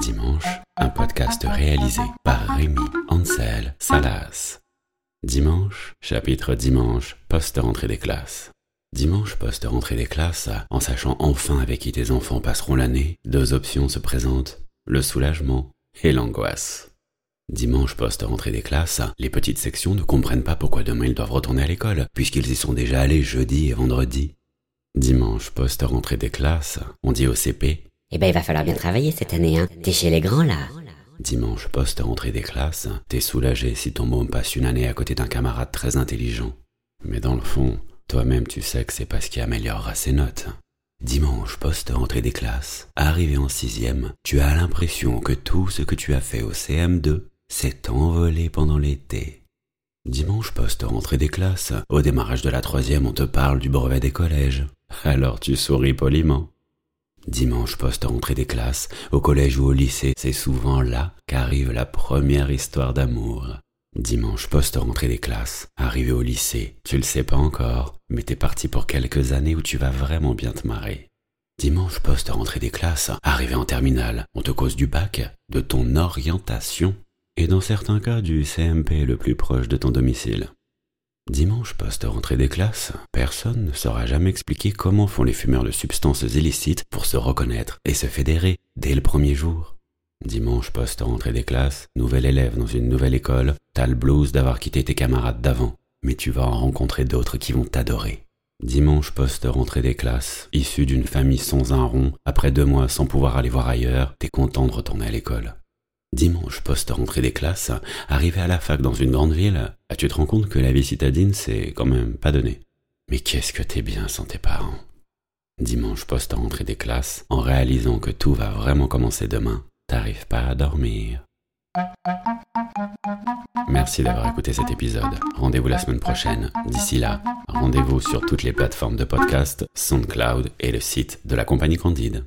Dimanche, un podcast réalisé par Rémi Ansel Salas. Dimanche, chapitre dimanche, post-rentrée des classes. Dimanche post-rentrée des classes, en sachant enfin avec qui tes enfants passeront l'année, deux options se présentent, le soulagement et l'angoisse. Dimanche post-rentrée des classes, les petites sections ne comprennent pas pourquoi demain ils doivent retourner à l'école, puisqu'ils y sont déjà allés jeudi et vendredi. Dimanche post-rentrée des classes, on dit au CP Eh ben, il va falloir bien travailler cette année, hein. T'es chez les grands, là. Dimanche post-rentrée des classes, t'es soulagé si ton môme passe une année à côté d'un camarade très intelligent. Mais dans le fond, toi-même tu sais que c'est pas ce qui améliorera ses notes. Dimanche post-rentrée des classes, arrivé en sixième, tu as l'impression que tout ce que tu as fait au CM2 s'est envolé pendant l'été. Dimanche post-rentrée des classes, au démarrage de la troisième, on te parle du brevet des collèges. Alors tu souris poliment. Dimanche post-rentrée des classes, au collège ou au lycée, c'est souvent là qu'arrive la première histoire d'amour. Dimanche post-rentrée des classes, arrivé au lycée, tu le sais pas encore, mais t'es parti pour quelques années où tu vas vraiment bien te marrer. Dimanche post-rentrée des classes, arrivé en terminale, on te cause du bac, de ton orientation, et dans certains cas du CMP le plus proche de ton domicile. Dimanche post-rentrée des classes, personne ne saura jamais expliquer comment font les fumeurs de substances illicites pour se reconnaître et se fédérer dès le premier jour. Dimanche post-rentrée des classes, nouvel élève dans une nouvelle école, t'as le blues d'avoir quitté tes camarades d'avant, mais tu vas en rencontrer d'autres qui vont t'adorer. Dimanche post-rentrée des classes, issu d'une famille sans un rond, après deux mois sans pouvoir aller voir ailleurs, t'es content de retourner à l'école. Dimanche post-rentrée des classes, arrivé à la fac dans une grande ville, ah, tu te rends compte que la vie citadine, c'est quand même pas donné. Mais qu'est-ce que t'es bien sans tes parents? Dimanche post-rentrée des classes, en réalisant que tout va vraiment commencer demain, t'arrives pas à dormir. Merci d'avoir écouté cet épisode. Rendez-vous la semaine prochaine. D'ici là, rendez-vous sur toutes les plateformes de podcast, SoundCloud et le site de la compagnie Candide.